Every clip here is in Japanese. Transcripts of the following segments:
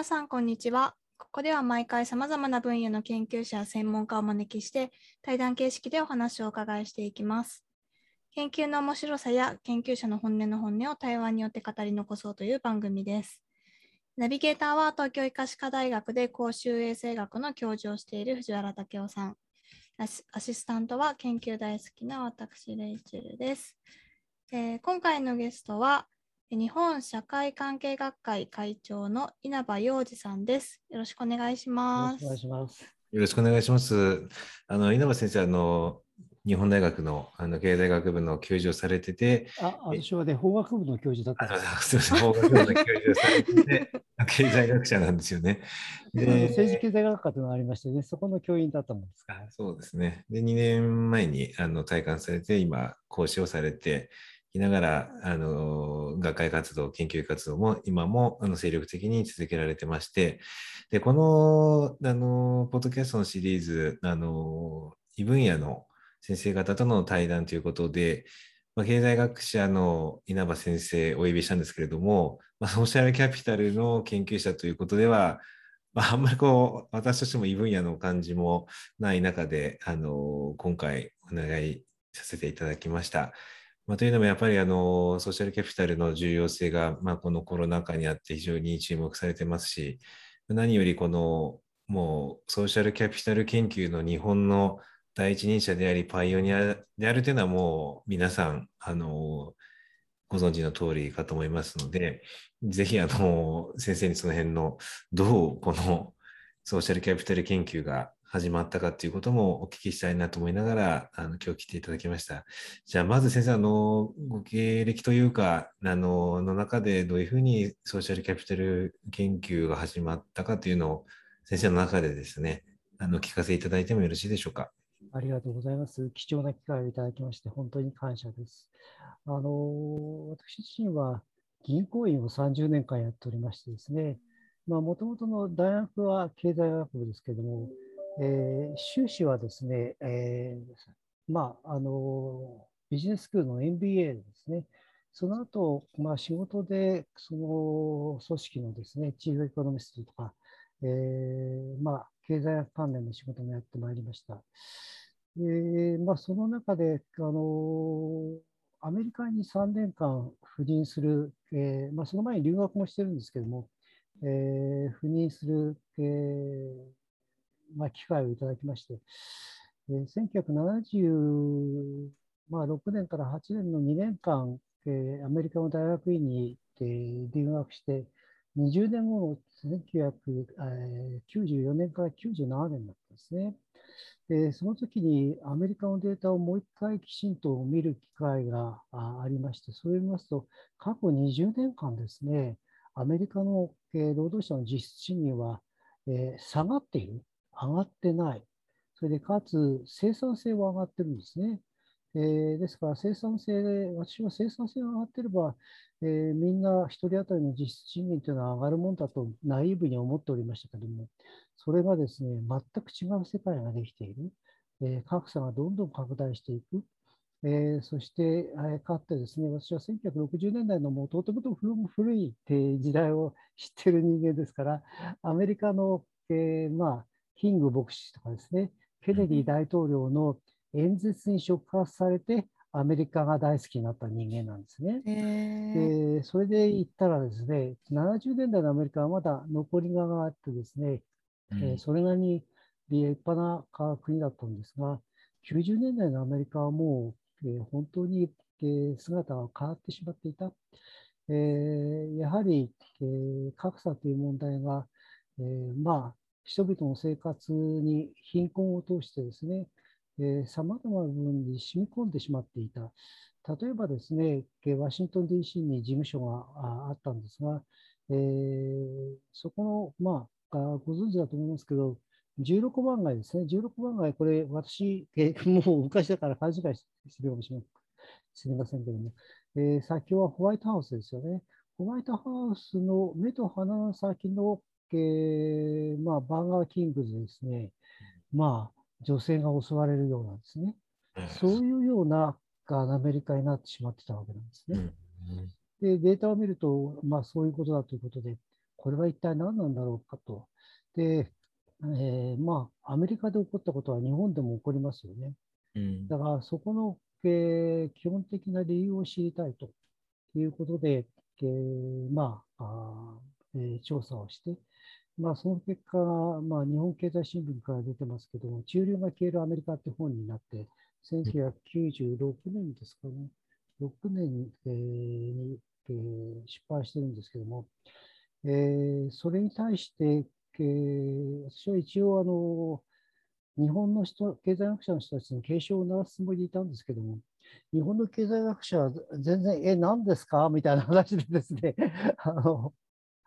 皆さん、こんにちは。ここでは毎回様々な分野の研究者や専門家をお招きして、対談形式でお話をお伺いしていきます。研究の面白さや研究者の本音の本音を対話によって語り残そうという番組です。ナビゲーターは東京医科歯科大学で公衆衛生学の教授をしている藤原武雄さん。アシアシスタントは研究大好きな私、レイチェルです。えー今回のゲストは、日本社会関係学会会長の稲葉洋二さんです。よろしくお願いしよろますしくお。願いします。よろしくお願いします。あの稲葉先生、あの日本大学のあの経済学部の教授をされてて、あ、私はね、法学部の教授だっあたんです。すみません、法学部の教授をされてて、経済学者なんですよね。あの政治経済学科というのがありましてね、そこの教員だったもんですから。そうですね。で、2年前にあの退官されて、今、講師をされていながら、あの学会活動、研究活動も今もあの精力的に続けられてまして、で、この、あの、ポッドキャストのシリーズ、あの、異分野の先生方との対談ということで、まあ、経済学者の稲葉先生お呼びしたんですけれども、まあ、ソーシャルキャピタルの研究者ということでは、まあ、あんまりこう、私としても異分野の感じもない中で、あの、今回お願いさせていただきました。まあ、というのもやっぱりあのソーシャルキャピタルの重要性が、まあ、このコロナ禍にあって非常に注目されてますし、何よりこのもうソーシャルキャピタル研究の日本の第一人者でありパイオニアであるというのはもう皆さんあのご存知の通りかと思いますので、ぜひあの先生にその辺のどうこのソーシャルキャピタル研究が始まったかということもお聞きしたいなと思いながら、あの今日来ていただきました。じゃあ、まず先生、あのご経歴というか、あのの中でどういうふうにソーシャルキャピタル研究が始まったかというのを、先生の中でですね、あの聞かせいただいてもよろしいでしょうか？ありがとうございます。貴重な機会をいただきまして、本当に感謝です。あの、私自身は銀行員を30年間やっておりましてですね、まあ、もともとの大学は経済学部ですけども、えー修士はですね、えーまあ、あの、ビジネススクールの MBA ですね。その後、まあ、仕事で、その組織のですね、チーフエコノミストとか、えーまあ、経済関連の仕事もやってまいりました。でまあ、その中で、あのアメリカに3年間赴任する、えーまあ、その前に留学もしてるんですけども、えー赴任する、えーまあ、機会をいただきまして、えー1976年から8年の2年間、えーアメリカの大学院に、えー留学して、20年後の1994年から97年だったんですね。でその時にアメリカのデータをもう一回きちんと見る機会がありまして、それを見ますと、過去20年間ですね、アメリカの、労働者の実質賃金は、下がっている、上がってない、それでかつ生産性は上がってるんですね。えーですから生産性で、私は生産性が上がってれば、えーみんな1人当たりの実質賃金というのは上がるもんだとナイーブに思っておりましたけども、それがですね、全く違う世界ができている。えー格差がどんどん拡大していく。えーそして、えーかってですね、私は1960年代のもうとてもと古い時代を知ってる人間ですから、アメリカの、えーまあ、キング牧師とかですね、ケネディ大統領の演説に触発されて、アメリカが大好きになった人間なんですね。えーでそれで言ったらですね、70年代のアメリカはまだ残りががあってですね、えーそれなりに立派な国だったんですが、90年代のアメリカはもう、えー本当に、えー姿が変わってしまっていた。えーやはり、えー格差という問題が、えーまあ、人々の生活に貧困を通してですね、さまざまな部分に染み込んでしまっていた。例えばですね、ワシントン DC に事務所があったんですが、えーそこの、まあ、ご存知だと思いますけど、16番街ですね、16番街、これ、私、もう昔だから勘違いしてるかもしれませんませんけども、えー先はホワイトハウスですよね。ホワイトハウスの目と鼻の先の、えーまあ、バーガーキングズですね、まあ、女性が襲われるようなんですね。そういうようなあアメリカになってしまってたわけなんですね。うんで、データを見ると、まあそういうことだということで、これは一体何なんだろうかと。で、えー、まあ、アメリカで起こったことは日本でも起こりますよね。うん、だから、そこの、えー、基本的な理由を知りたいということで、えー、まああ、えー、調査をして、まあ、その結果、まあ、日本経済新聞から出てますけども、中流が消えるアメリカって本になって、1996年ですかね、6年、えー、に、えー、出版してるんですけども、えー、それに対して、えー、私は一応あの、日本の人、経済学者の人たちに警鐘を鳴らすつもりでいたんですけども、日本の経済学者は全然、え、何ですか？みたいな話でですね、あの、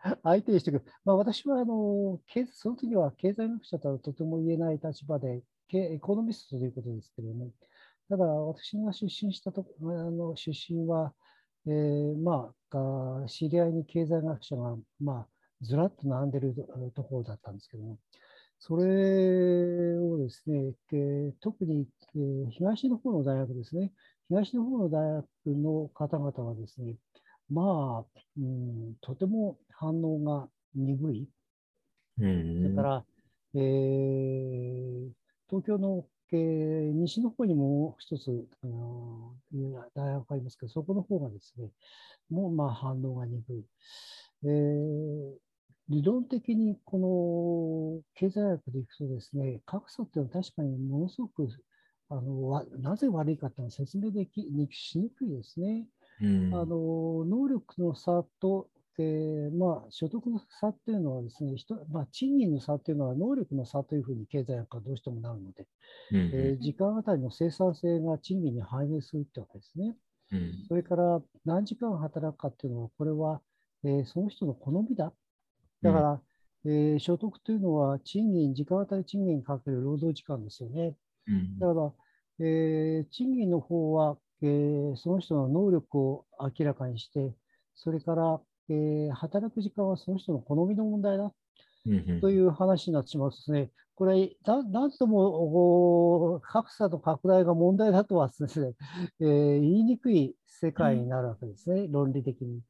相手にしてくる。まあ、私はあのその時は経済学者とはとても言えない立場で、エコノミストということですけれども、ただ私が出身したとあの出身は、えー、まあ、知り合いに経済学者が、まあ、ずらっと並んでるところだったんですけども、それをですね、えー、特に、えー、東の方の大学ですね、東の方の大学の方々はですね、まあ、うん、とても反応が鈍い。うん、それから、えー、東京の、えー、西の方にも一つ、あの大学がありますけど、そこの方がですね、もうまあ反応が鈍い。えー、理論的にこの経済学でいくとですね、格差っていうのは確かにものすごくあのなぜ悪いかっていうのは説明できしにくいですね。うん、あの能力の差と、えーまあ、所得の差っていうのはですね、人まあ、賃金の差っていうのは能力の差というふうに経済学はどうしてもなるので、うん、えー、時間あたりの生産性が賃金に反映するってわけですね。うん、それから何時間働くかっていうのは、これは、えー、その人の好みだ。だから、えー、所得というのは賃金、時間あたり賃金かける労働時間ですよね。だから、えー、賃金の方は、えー、その人の能力を明らかにして、それから、えー、働く時間はその人の好みの問題だ。という話になってしまうとですね、これ、なんとも格差の拡大が問題だとはですね、えー、言いにくい世界になるわけですね、うん、論理的に。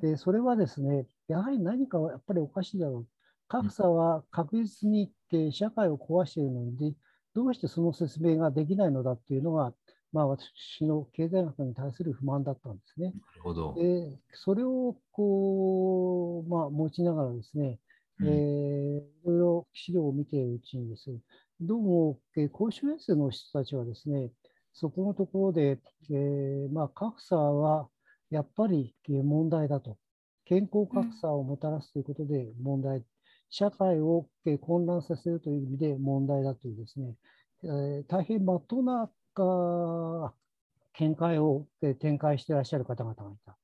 で、それはですね、やはり何かやっぱりおかしいだろう。格差は確実に社会を壊しているのに、どうしてその説明ができないのだっていうのが、まあ、私の経済学に対する不満だったんですね。なるほどでそれをこう、まあ、持ちながらですね、うん、えー、いろいろ資料を見ているうちにですね、どうも、えー、公衆衛生の人たちはですね、そこのところで、えーまあ、格差はやっぱり問題だと。健康格差をもたらすということで問題、うん、社会を混乱させるという意味で問題だというですね、えー、大変まっとうな見解を展開していらっしゃる方々がいた。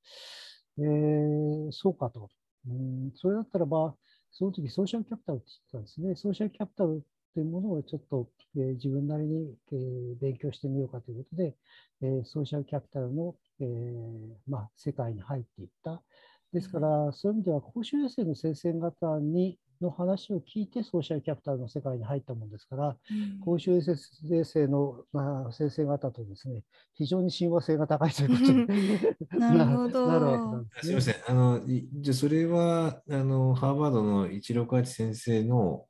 えー、そうかと。うん、それだったらば、その時ソーシャルキャピタルって言ってたんですね。ソーシャルキャピタルというものをちょっと、えー、自分なりに、えー、勉強してみようかということで、えー、ソーシャルキャピタルの、えまあ、世界に入っていった。ですから、そういう意味では公衆衛生の先生方にの話を聞いてソーシャルキャピタルの世界に入ったものですから、うん、公衆衛生の、まあ、先生方とですね、非常に親和性が高いということに なるほど。なるわけなんです、ね、すみません。あのじゃそれはあのハーバードの168先生の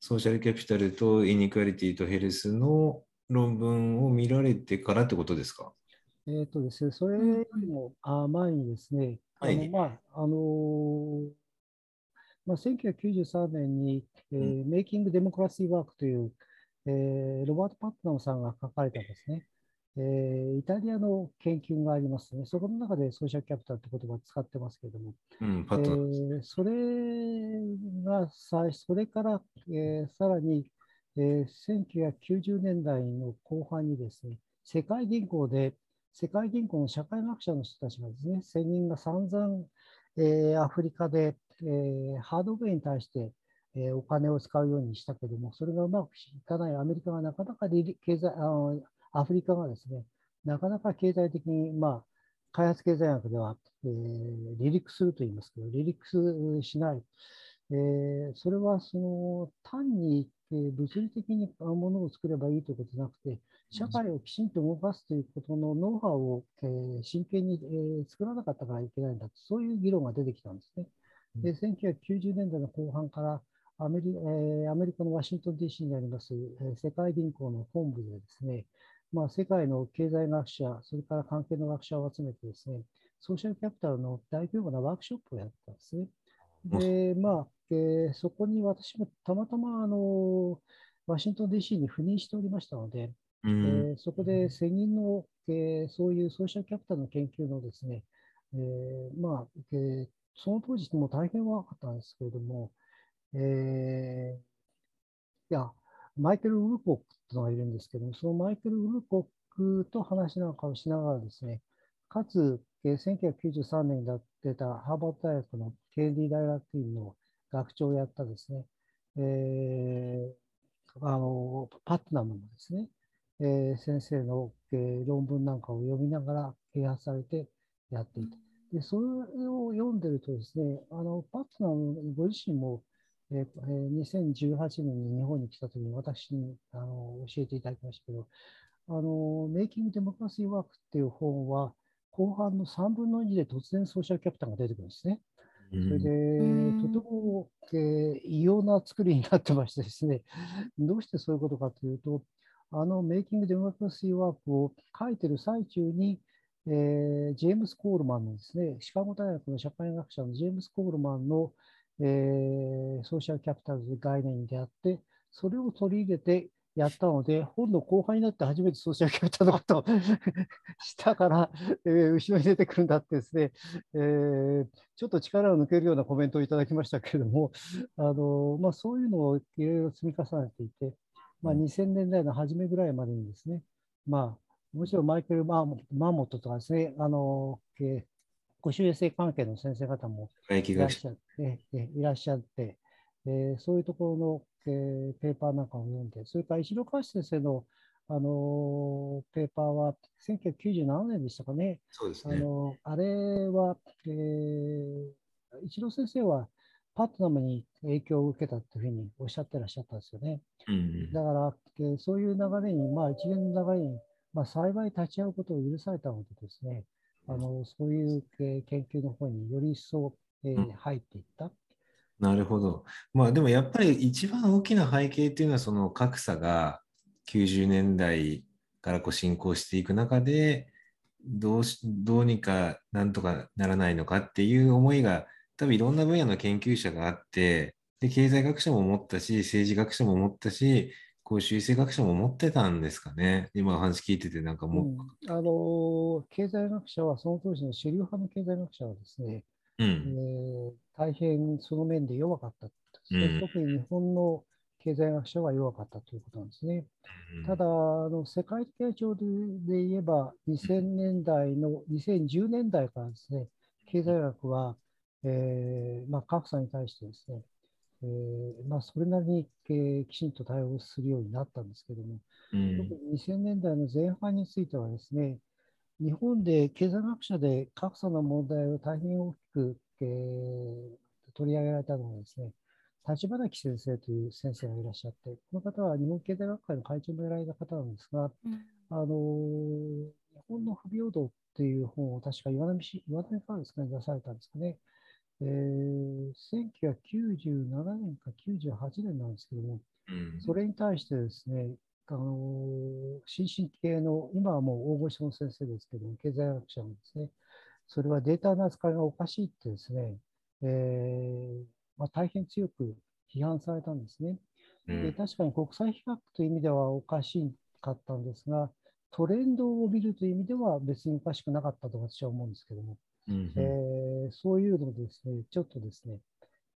ソーシャルキャピタルとイニクアリティとヘルスの論文を見られてからってことですか？えっ、とですね、それよりも、あ前にですね、あの、まあ、あのーまあ、1993年に、えー、メイキング・デモクラシー・ワークという、えー、ロバート・パットナムさんが書かれたですね、えー、イタリアの研究がありますね。そこの中でソーシャルキャピタルって言葉を使ってますけれども、うん、パットナム、それがさ、それから、えー、さらに、えー、1990年代の後半にですね、世界銀行で、世界銀行の社会学者の人たちがですね、専任が散々、えー、アフリカでえー、ハードウェアに対して、えー、お金を使うようにしたけども、それがうまくいかないアメリカがなかなか経済あの、アフリカがですね、なかなか経済的に、まあ、開発経済学では、えー、離陸すると言いますけど、離陸しない。えー、それはその単に、えー、物理的にものを作ればいいということじゃなくて、社会をきちんと動かすということのノウハウを、えー、真剣に、えー、作らなかったからいけないんだと、そういう議論が出てきたんですね。で1990年代の後半からアメリ,、えー、アメリカのワシントン DC にあります、えー、世界銀行の本部でですね、まあ、世界の経済学者、それから関係の学者を集めてですね、ソーシャルキャピタルの大規模なワークショップをやったんですね。で、まあ、えー、そこに私もたまたまあのワシントン DC に赴任しておりましたので、うん、えー、そこで世銀の、えー、そういうソーシャルキャピタルの研究のですね、えー、まあ、えー、その当時も大変若かったんですけれども、えー、いや、マイケル・ウルコックというのがいるんですけども、そのマイケル・ウルコックと話なんかをしながらですね、かつ、1993年に出たハーバード大学のケネディ大学院の学長をやったですね、えー、あのパットナムのですね、えー、先生の、えー、論文なんかを読みながら啓発されてやっていた。で、それを読んでるとですね、あのパットナムご自身も、えー、2018年に日本に来たときに私にあの教えていただきましたけど、あの、メイキング・デモクラシー・ワークっていう本は、後半の3分の2で突然ソーシャルキャピタルが出てくるんですね。それで、とても、えー、異様な作りになってましてですね、どうしてそういうことかというと、あのメイキング・デモクラシー・ワークを書いてる最中に、えー、ジェームス・コールマンのですね、シカゴ大学の社会学者のジェームス・コールマンの、えー、ソーシャルキャピタルズ概念であって、それを取り入れてやったので、本の後半になって初めてソーシャルキャピタルのことを したから、えー、後ろに出てくるんだってですね、えー、ちょっと力を抜けるようなコメントをいただきましたけれども、あのまあ、そういうのをいろいろ積み重ねていて、まあ、2000年代の初めぐらいまでにですね、まあ、もちろんマイケル・マーモットとかですね、あの、えー、公衆衛生関係の先生方もいらっしゃって、えいらっしゃって、えー、そういうところの、えー、ペーパーなんかを読んで、それから石野川先生の、あのペーパーは1997年でしたかね。そうですね。あのあれは、えー、一郎先生はパットナムに影響を受けたというふうにおっしゃってらっしゃったんですよね。うん、だから、えー、そういう流れに、まあ、一連の流れに、まあ、幸い立ち会うことを許されたのでですね、あのそういう、えー、研究の方により一層、えー、入っていった。うん、なるほど。まあでもやっぱり一番大きな背景っていうのはその格差が90年代からこう進行していく中でどうしどうにかなんとかならないのかっていう思いが多分いろんな分野の研究者があって、で、経済学者も持ったし、政治学者も持ったし、公衆衛生学者も持ってたんですかね？今お話聞いてて、なんかもう、うん、あの経済学者は、その当時の主流派の経済学者はですね、うん、えー、大変その面で弱かった、うん、特に日本の経済学者は弱かったということなんですね。うん、ただあの、世界的な状況で言えば、2000年代の、2010年代からですね、経済学はえーまあ、格差に対してですね、えーまあ、それなりに、えー、きちんと対応するようになったんですけども、うん、特に2000年代の前半についてはですね、日本で経済学者で格差の問題を大変大きく、えー、取り上げられたのはですね、立花木先生という先生がいらっしゃって、この方は日本経済学会の会長もやられた方なんですが、うん、あの日本の不平等っていう本を確か岩波市、岩波からですかね、出されたんですかね。えー、1997年か98年なんですけども、うん、それに対してですね、あの新進気系の、今はもう大御所の先生ですけども、経済学者もですね、それはデータの扱いがおかしいってですね、えーまあ、大変強く批判されたんですね。で確かに国際比較という意味ではおかしかったんですが、トレンドを見るという意味では別におかしくなかったと私は思うんですけども、うん。えー、そういうのですね、ちょっとですね、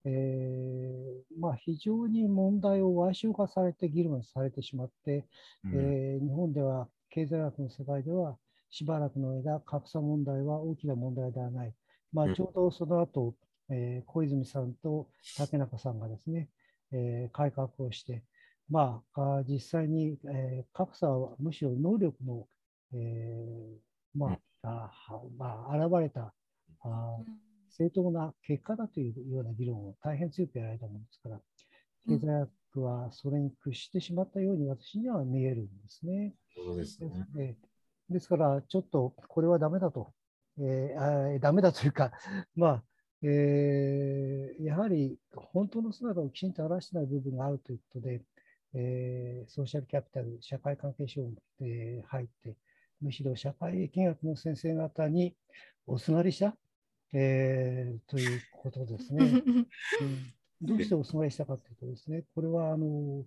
えーまあ、非常に問題を矮小化されて議論されてしまって、うん、えー、日本では経済学の世界ではしばらくの間、格差問題は大きな問題ではない。まあ、ちょうどその後、うん、えー、小泉さんと竹中さんがですね、えー、改革をして、まあ、実際に、えー、格差はむしろ能力の、えーまあ、あまあ、現れたあ正当な結果だというような議論を大変強くやられたものですから、経済学はそれに屈してしまったように私には見えるんですね。そうですね。ですから、ちょっとこれはダメだと、えー、ダメだというか、まあ、えーやはり本当の姿をきちんと表してない部分があるということで、えーソーシャルキャピタル、社会関係省に、えー入って、むしろ社会見学の先生方におすがりした、えーということですね。うん。どうしておすがりしたかというとですね、これはあの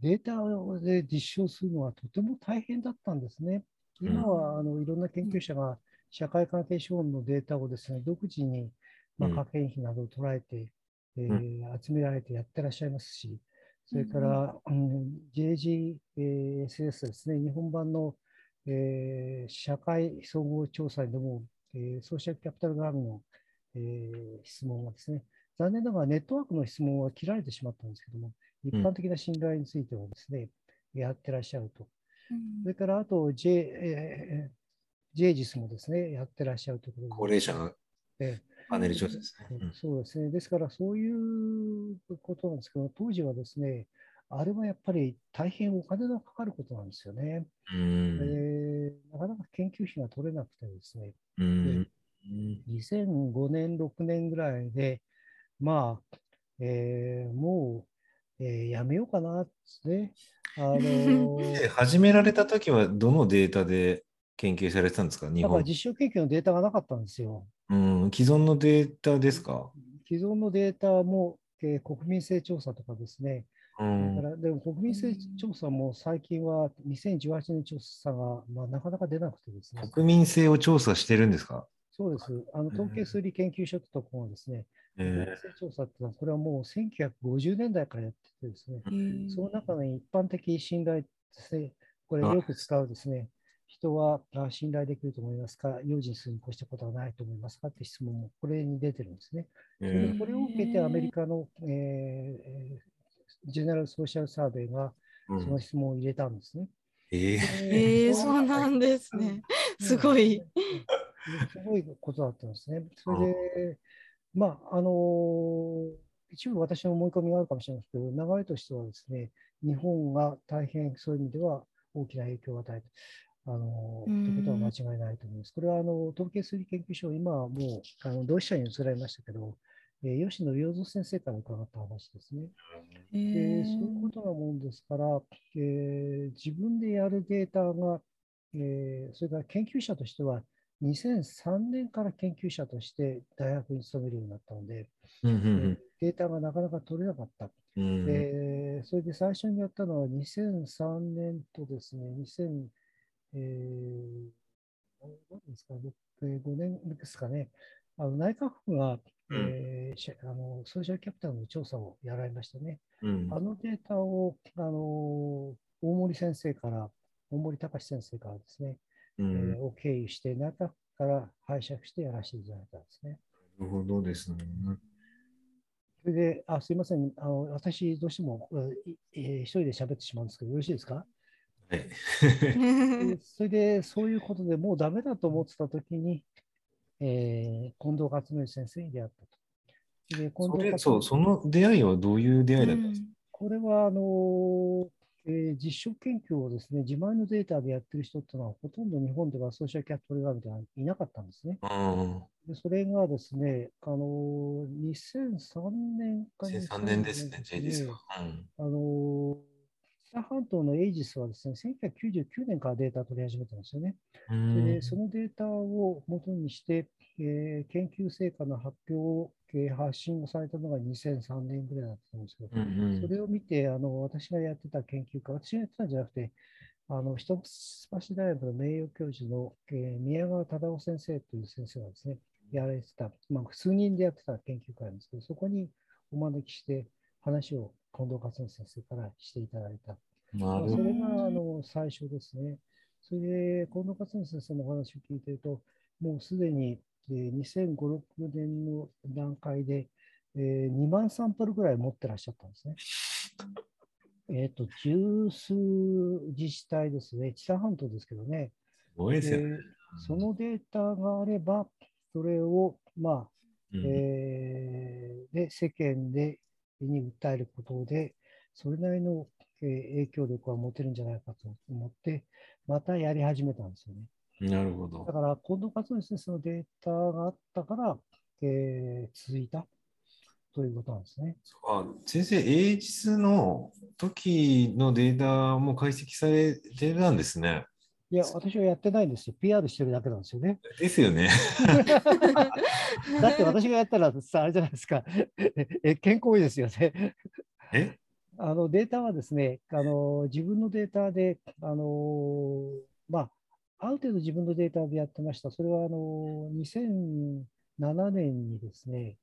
データで実証するのはとても大変だったんですね。今はあのいろんな研究者が社会関係資本のデータをですね、独自に、まあ、うん。科研費などを捉えて、えうー集められてやってらっしゃいますし、それから、うん、JGSS ですね、日本版の、えー社会総合調査でも、えーソーシャルキャピタル側の、えー質問がですね、残念ながらネットワークの質問は切られてしまったんですけども、一般的な信頼についてはですね、やってらっしゃると。それからあと J、えー、JGIS もですね、やってらっしゃるということで。高齢者のえパネル調査ですえね。そうですね。ですから、そういうことなんですけど、当時はですね、あれはやっぱり大変お金のかかることなんですよね。うん。えーなかなか研究費が取れなくてですね、うん。2005年、6年ぐらいで、まあ、えーもう、えーやめようかなですね。あのーで始められた時はどのデータで研究されてたんですか？日本。実証研究のデータがなかったんですよ。うん。既存のデータですか？既存のデータも、えー国民性調査とかですね、うだんか。らでも国民性調査も最近は2018年調査が、まあ、なかなか出なくてですね、国民性を調査してるんですか？そうです。あの統計数理研究所とかもですね、国民え性調査っていうのは、これはもう1950年代からやっててですね、その中の一般的信頼ですね、これあ。よく使うですね、人はあ信頼できると思いますか、用心するに越したことはないと思いますか？って質問もこれに出てるんですね。これを受けてアメリカの、えーえージェネラルソーシャルサーベイがうんその質問を入れたんですね。えーえー、そうなんですね。すごい。うんすごいことだったんですね。それで、まあ、あのー一部私の思い込みがあるかもしれないですけど、流れとしてはですね、日本が大変そういう意味では大きな影響を与えて、あのということは間違いないと思います。これはあの統計数理研究所、今はもうあの同志社に移られましたけど、えー吉野良三先生から伺った話ですね。えでーそういうことなもんですから、えー自分でやるデータが、えーそれから研究者としては、2003年から研究者として大学に勤めるようになったので、うんうえーんデータがなかなか取れなかった。うんうんでそれで最初にやったのは2003年とですね、2000、えー、何ですか、5年ですかね、あの内閣府が、うんえーしあのソーシャルキャピタルの調査をやられましたね。うんあのデータを、あの大森先生から、大森隆先生からですね、えうんーを経由して、内閣府から拝借してやらせていただいたんですね。なるほどですね。それで、あすいません、あの私、どうしても、えー一人で喋ってしまうんですけど、よろしいですか、はい。でそれで、そういうことでもうダメだと思ってたときに、えー近藤克則先生に出会ったと。で近それ藤克そう、その出会いはどういう出会いだったんですか、これはあのーえー実証研究をですね、自前のデータでやってる人っていうのは、ほとんど日本ではソーシャルキャピタルガードはいなかったんですね。あでそれがですね、あのー2003年あ、か2003年ですね、J ですねか。うんあのー北半島のエイジスはですね、1999年からデータを取り始めたんですよね。でそのデータを元にして、えー研究成果の発表を、えー発信をされたのが2003年ぐらいだったんですけど、うんうんそれを見て、あの私がやってた研究会、私がやってたんじゃなくて、あの一橋大学の名誉教授の、えー宮川忠夫先生という先生がですね、やられてた、まあ、数人でやってた研究会なんですけど、そこにお招きして話を近藤克則先生からしていただいた。なまあ。それがあの最初ですね。それで、近藤克則先生のお話を聞いていると、もうすでに、えー2005、6年の段階で、えー2万サンプルぐらい持ってらっしゃったんですね。えっ、と、十数自治体ですね、知多半島ですけどね。すごいですよね。でそのデータがあれば、それを、まあ、うんえーで、世間でに訴えることで、それなりの、えー影響力は持てるんじゃないかと思って、またやり始めたんですよね。なるほどだ。から、近藤克則先生のデータがあったから、えー続いたということなんですね。あ先生、英実の時のデータも解析されてたんですね。いや、私はやってないんですよ。PR してるだけなんですよね。ですよね。だって私がやったらさ、あれじゃないですか。え健康いいですよね。え？あのデータはですね、あの自分のデータで、あのまあ、ある程度自分のデータでやってました。それはあの2007年にですね、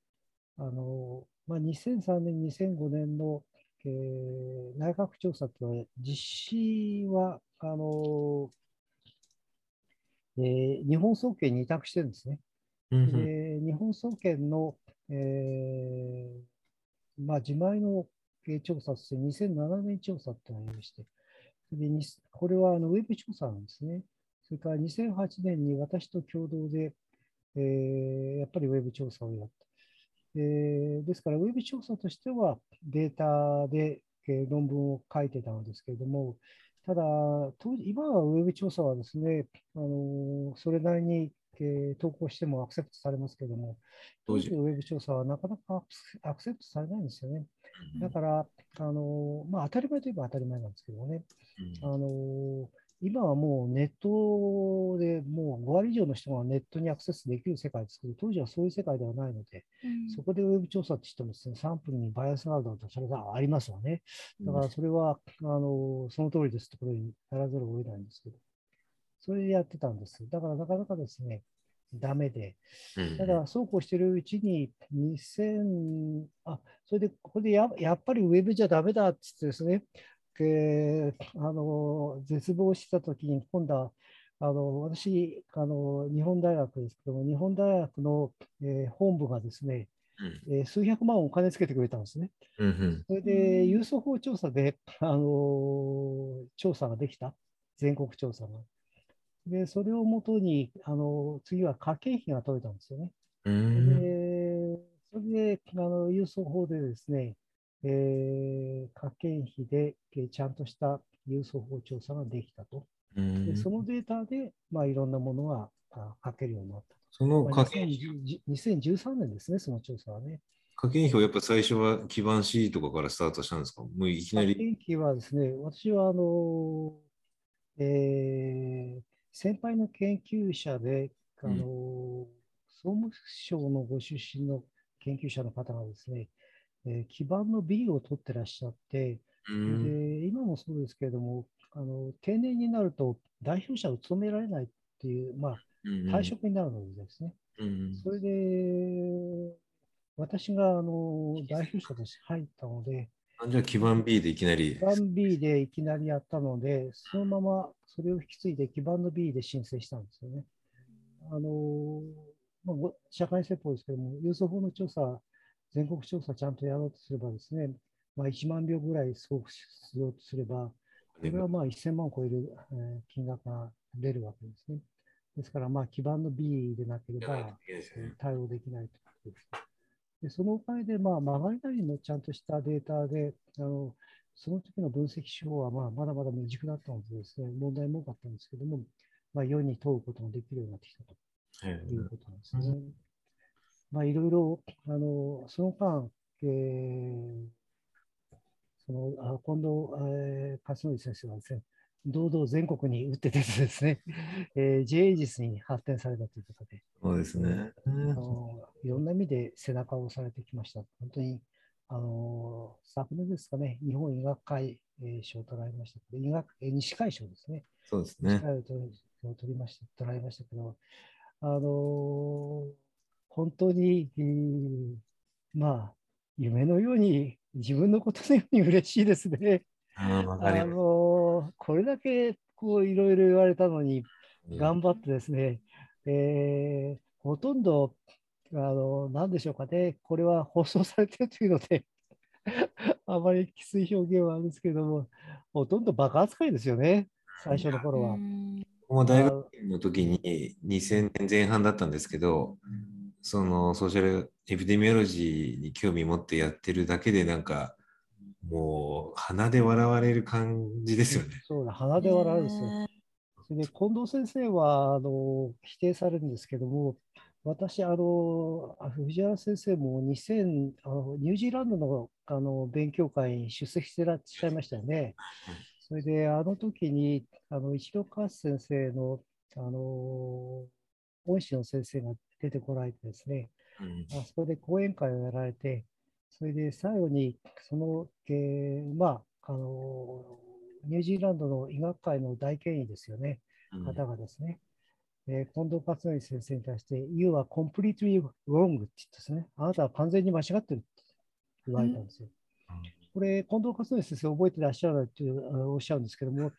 あのまあ、2003年、2005年の、えー内閣調査というのは、実施はあの、えー日本総研に委託してるんですね。うんうんで日本総研の、えーまあ、自前のえー調査として2007年調査ってのがありまして、でにこれはあのウェブ調査なんですね。それから2008年に私と共同で、えーやっぱりウェブ調査をやった。えーですから、ウェブ調査としてはデータで、えー論文を書いてたんですけれども、ただ、当時今はウェブ調査はですね、あのーそれなりに、えー投稿してもアクセプトされますけれども、当当時時のウェブ調査はなかなかアクセプトされないんですよね。だから、あのーまあ、当たり前といえば当たり前なんですけどね、あのー今はもうネットでもう5割以上の人がネットにアクセスできる世界ですけど、当時はそういう世界ではないので、そこでウェブ調査ってしてもですね、サンプルにバイアスがあるのとそれがありますよね。だからそれは、あのその通りです。ってことにならざるを得ないんですけど、それでやってたんです。だからなかなかですね、ダメで、うんただ、そうこうしてるうちに、2000、あ、それで、これでややっぱりウェブじゃダメだって言ってですね、えーあの、絶望したときに、今度は、あの、私、あの、日本大学ですけども、日本大学の、えー本部がですね、えー数百万お金つけてくれたんですね。うんうんそれで、郵送法調査で、あのー調査ができた、全国調査が。で、それをもとに、あの次は家計費が取れたんですよね。うんで、それで、あの郵送法でですね、えー家計費で、えーちゃんとした郵送法調査ができたと。うんで、そのデータで、まあ、いろんなものがあ書けるようになったと。そのまあ家計2010 2013年ですね、その調査はね。家計費はやっぱ最初は基盤 C とかからスタートしたんですか？もういきなり。天気はですね、私はあの、えー先輩の研究者で、あの総務省のご出身の研究者の方がですね、えー基盤の B を取ってらっしゃって、うんで今もそうですけれども、あの定年になると代表者を務められないっていう、まあ、うん退職になるのでですね、うんそれで私があの代表者として入ったので、あじゃあ基盤 B でいきなり基。盤 B でいきなりやったので、そのままそれを引き継いで基盤の B で申請したんですよね。あのまあ、ご社会説法ですけども、郵送法の調査、全国調査ちゃんとやろうとすればですね、まあ、1万票ぐらい送付しようとすれば、これはまあ1000万を超える、えー金額が出るわけですね。ですから、まあ、基盤の B でなければ、えー対応できないということです。でそのおかげで、まあ、曲がりなりのちゃんとしたデータで、あのその時の分析手法は、まあ、まだまだ未熟だったのでですね、問題も多かったんですけども、まあ、世に問うことができるようになってきたということなんですね。まあ、いろいろ、あの、その間、えーその、あ近藤、えー、勝則先生はですね、堂々全国に打って出てですね、えー、イジスに発展されたということで、そうですね。あのいろんな意味で背中を押されてきました。本当に、あの昨年ですかね、日本医学会、えー賞を取られましたけど、医学、えー西海賞ですね。そうですね。西海賞を取りました、取られましたけど、あの本当に、えーまあ、夢のように、自分のことのように嬉しいですね。あのこれだけこういろいろ言われたのに、うん頑張ってですね、えーほとんど、あの、なんでしょうかね、これは放送されてるというので、あまりきつい表現はあるんですけども、ほとんどバカ扱いですよね、最初の頃は。僕も大学の時に2000年前半だったんですけど、そのソーシャルエピデミオロジーに興味持ってやってるだけでなんかもう鼻で笑われる感じですよね。そうだ、鼻で笑うんですよ。それで近藤先生はあの否定されるんですけども、私、あの、藤原先生も2000あの、ニュージーランドのあの勉強会に出席してらっしゃいましたよね。それで、あの時に、あの、一郎勝先生の、あの、恩師の先生が出てこられてですね、うんあそこで講演会をやられて、それで最後に、その、えーまあ、あの、ニュージーランドの医学会の大権威ですよね。うん方がですね、えー近藤克則先生に対して、You are completely wrong って言ってですね、あなたは完全に間違ってるって言われたんですよ。これ、近藤克則先生覚えてらっしゃるというあのおっしゃるんですけども、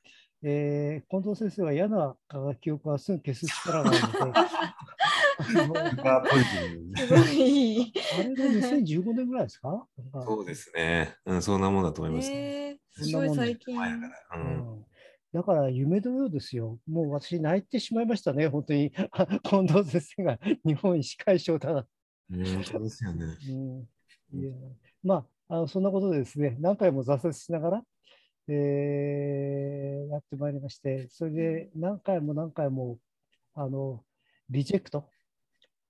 えー近藤先生は嫌な記憶はすぐ消す力があるので、すすごい。あれが2015年ぐらいですか？そうですね。うん、そんなもんだと思います。えー、すそんなもんごい最近。前だから。う。うんんだから夢のようですよ。もう私泣いてしまいましたね、本当に。あ 近藤先生が日本医師会長だな。うん、本当ですよね。うん、いやまああの、そんなことでですね、何回も挫折しながら、えーやってまいりまして、それで何回も何回も、あの、リジェクト。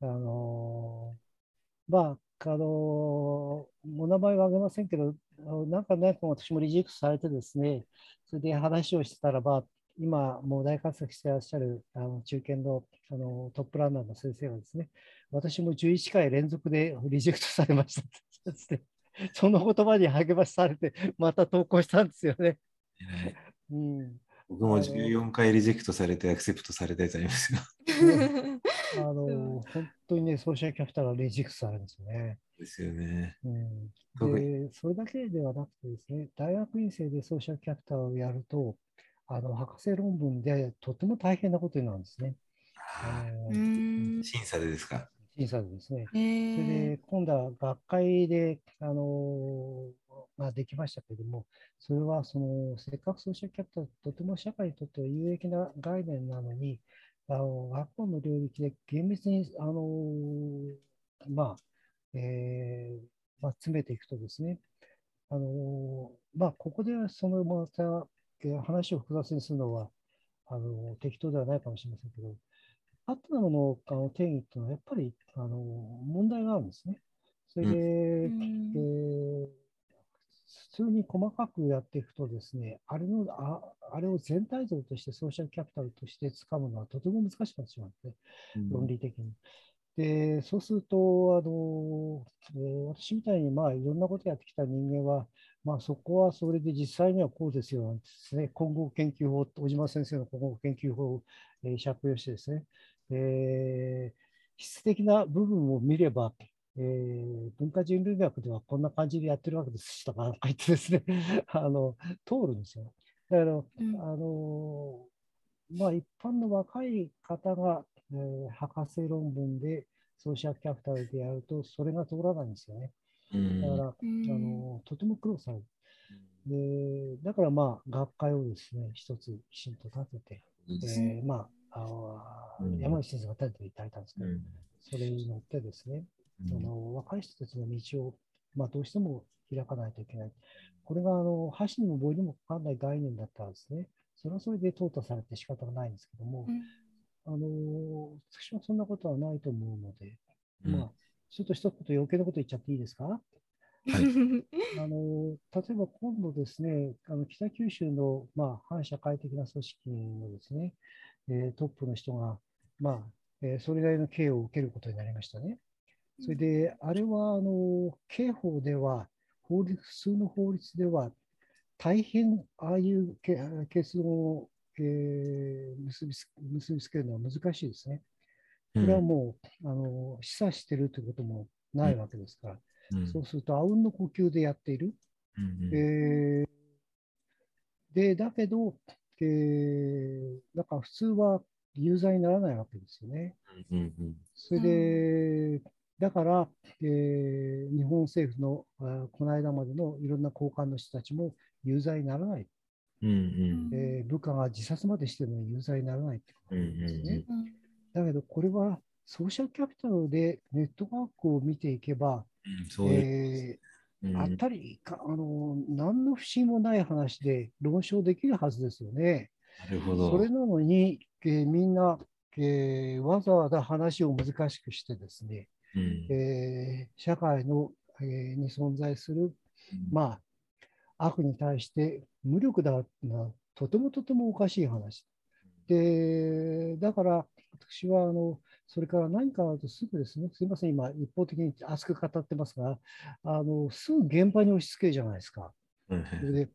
あのまあ、あのお名前は挙げませんけど、あの何回も何回も私もリジェクトされてですね、それで話をしてたらば、今、もう大活躍してらっしゃるあの中堅のあのトップランナーの先生がですね、私も11回連続で リジェクトされましたってつって。その言葉に励まされて、また投稿したんですよね。うん、僕も14回リジェクトされてアクセプトされたやつありますよ。ソーシャルキャピタルがリジェクトされるんですよね。ですよね。うん、特で、それだけではなくてですね、大学院生でソーシャルキャピタルをやると、あの博士論文でとても大変なことになるんですね。審査でですか？審査でですね。えそれーで、今度は学会で、あのまあ、できましたけれども、それはそのせっかくソーシャルキャピタル、とても社会にとっては有益な概念なのに、あの学校の領域で厳密に、あのまあえーまあ、詰めていくとですね、あのまあ、ここでそのまたえー話を複雑にするのはあの適当ではないかもしれませんけど、パットナムのあの定義っていうのはやっぱりあの問題があるんですね。それで、うんえー普通に細かくやっていくとですね、あれのああれを全体像としてソーシャルキャピタルとして掴むのはとても難しくなってしまうんですね。論理的に。で、そうすると、あのえー私みたいに、まあ、いろんなことやってきた人間は、まあ、そこはそれで実際にはこうですよなんてですね、混合研究法、小島先生の混合研究法を、えー借用してですね、えー質的な部分を見れば、えー文化人類学ではこんな感じでやってるわけですとか言ってですね、あの通るんですよ。だから、うん。あのまあ、一般の若い方が、えー博士論文でソーシャルキャピタルでやると、それが通らないんですよね。うん。だから、うん。あのとても苦労される。でだから、まあ、学会をですね、一つきちんと立てて、えーまあ、あのうん。山口先生が立てていただいたんですけど、うん。それに乗ってですね、うん。あの若い人たちの道を、まあ、どうしても開かないといけない。これがあの箸にも棒にもかかんない概念だったらですね、それはそれで淘汰されて仕方がないんですけども、うん。あの私はそんなことはないと思うので、うん。まあ、ちょっと一言余計なこと言っちゃっていいですか？はい。あの例えば今度ですね、あの北九州の、まあ、反社会的な組織のですね、えートップの人が、まあえーそれなりの刑を受けることになりましたね。それで、あれはあの刑法では法律、普通の法律では、大変ああいうけ結論を、えー結びつ結びつけるのは難しいですね。これはもう、あの示唆してるということもないわけですから、うんそうすると、あうんの呼吸でやっている。うんえーで、だけど、えーなんか普通は有罪にならないわけですよね。うんうんそれで、だから、えー日本政府のあこの間までのいろんな高官の人たちも有罪にならない、うんうんえー部下が自殺までしてるのに有罪にならないってことなんですよね。うんだけど、これはソーシャルキャピタルでネットワークを見ていけば、うんえーうんあったりか、あの、何の不思議もない話で論証できるはずですよね。なるほど。それなのに、えーみんな、えーわざわざ話を難しくしてですね、うんえー社会の、えーに存在する、まあ、悪に対して無力だな、とてもとてもおかしい話。で、だから私はあの、それから何かあるとすぐですね、すみません、今、一方的に熱く語ってますが、あのすぐ現場に押し付けるじゃないですか。うんそれで、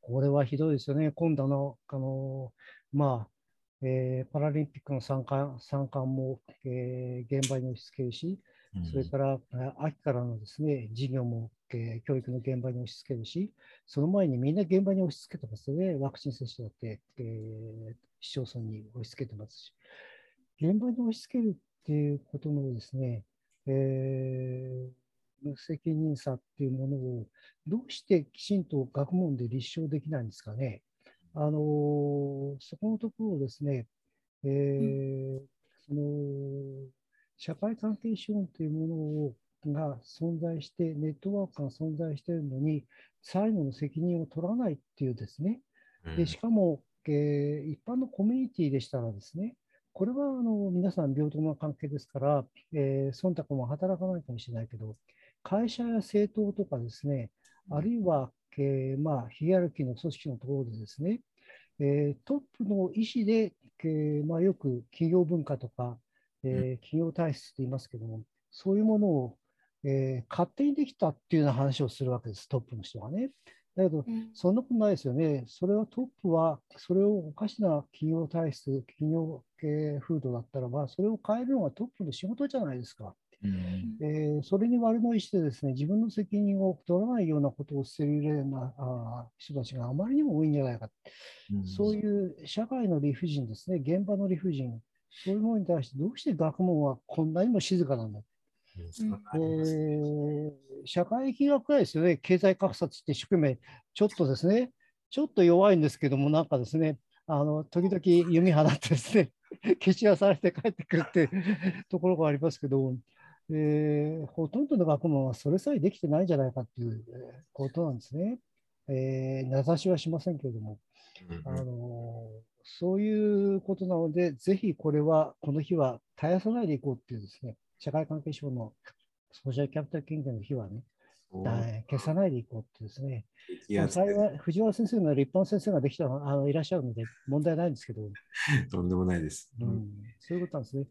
これはひどいですよね。今度の、あの、まあ、えーパラリンピックの参加参観も、えー現場に押し付けるし、それから、えー秋からのですね、授業も、えー教育の現場に押し付けるし、その前にみんな現場に押し付けてますよね。ワクチン接種だって、えー市町村に押し付けてますし。現場に押し付けるっていうことのですね、えー無責任さっていうものをどうしてきちんと学問で立証できないんですかね。あのーそこのところをですね、えーその社会関係資本というものをが存在して、ネットワークが存在しているのに、最後の責任を取らないっていうですね、でしかも、えー一般のコミュニティでしたらですね、これはあの皆さん平等な関係ですから、えー忖度も働かないかもしれないけど、会社や政党とかですね、あるいは、えーまあ、ヒエラルキーの組織のところでですね、えートップの意思で、えーまあ、よく企業文化とか、えー企業体質って言いますけども、そういうものを、えー勝手にできたっていうような話をするわけです、トップの人がね。だけど、うんそんなことないですよね。それはトップは、それをおかしな企業体質、企業系風土だったらば、それを変えるのがトップの仕事じゃないですか。うん。えーそれに悪の意思でですね、自分の責任を取らないようなことをしているようなあー人たちがあまりにも多いんじゃないか。そういう社会の理不尽ですね、現場の理不尽、そういうものに対してどうして学問はこんなにも静かなんだ。うん。えー社会疫学はですよね、経済格差って一生懸命、ちょっとですね、ちょっと弱いんですけども、なんかですね、あの時々弓放ってですね、消し出されて帰ってくるっていうところがありますけど、えーほとんどの学問はそれさえできてないんじゃないかっていうえーことなんですね。えー名指しはしませんけれども、あのそういうことなので、ぜひこれは、この日は絶やさないでいこうっていうですね、社会関係省のソーシャルキャピタル研究の日はね、だ消さないでいこうってですね、まあ幸い藤原先生のより一般先生ができたのあのいらっしゃるので問題ないんですけど、とんでもないです。うん、そういうことなんですね。